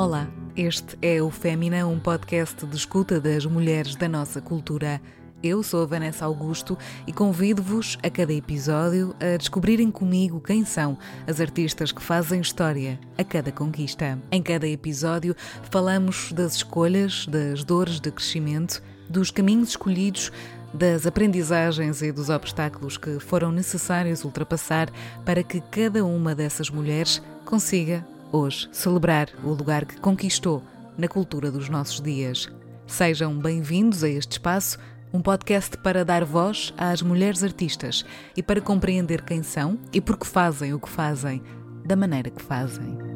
Olá, este é o Fémina, um podcast de escuta das mulheres da nossa cultura. Eu sou a Vanessa Augusto e convido-vos a cada episódio a descobrirem comigo quem são as artistas que fazem história a cada conquista. Em cada episódio falamos das escolhas, das dores de crescimento, dos caminhos escolhidos, das aprendizagens e dos obstáculos que foram necessários ultrapassar para que cada uma dessas mulheres consiga hoje celebrar o lugar que conquistou na cultura dos nossos dias. Sejam bem-vindos a este espaço, um podcast para dar voz às mulheres artistas e para compreender quem são e por que fazem o que fazem, da maneira que fazem.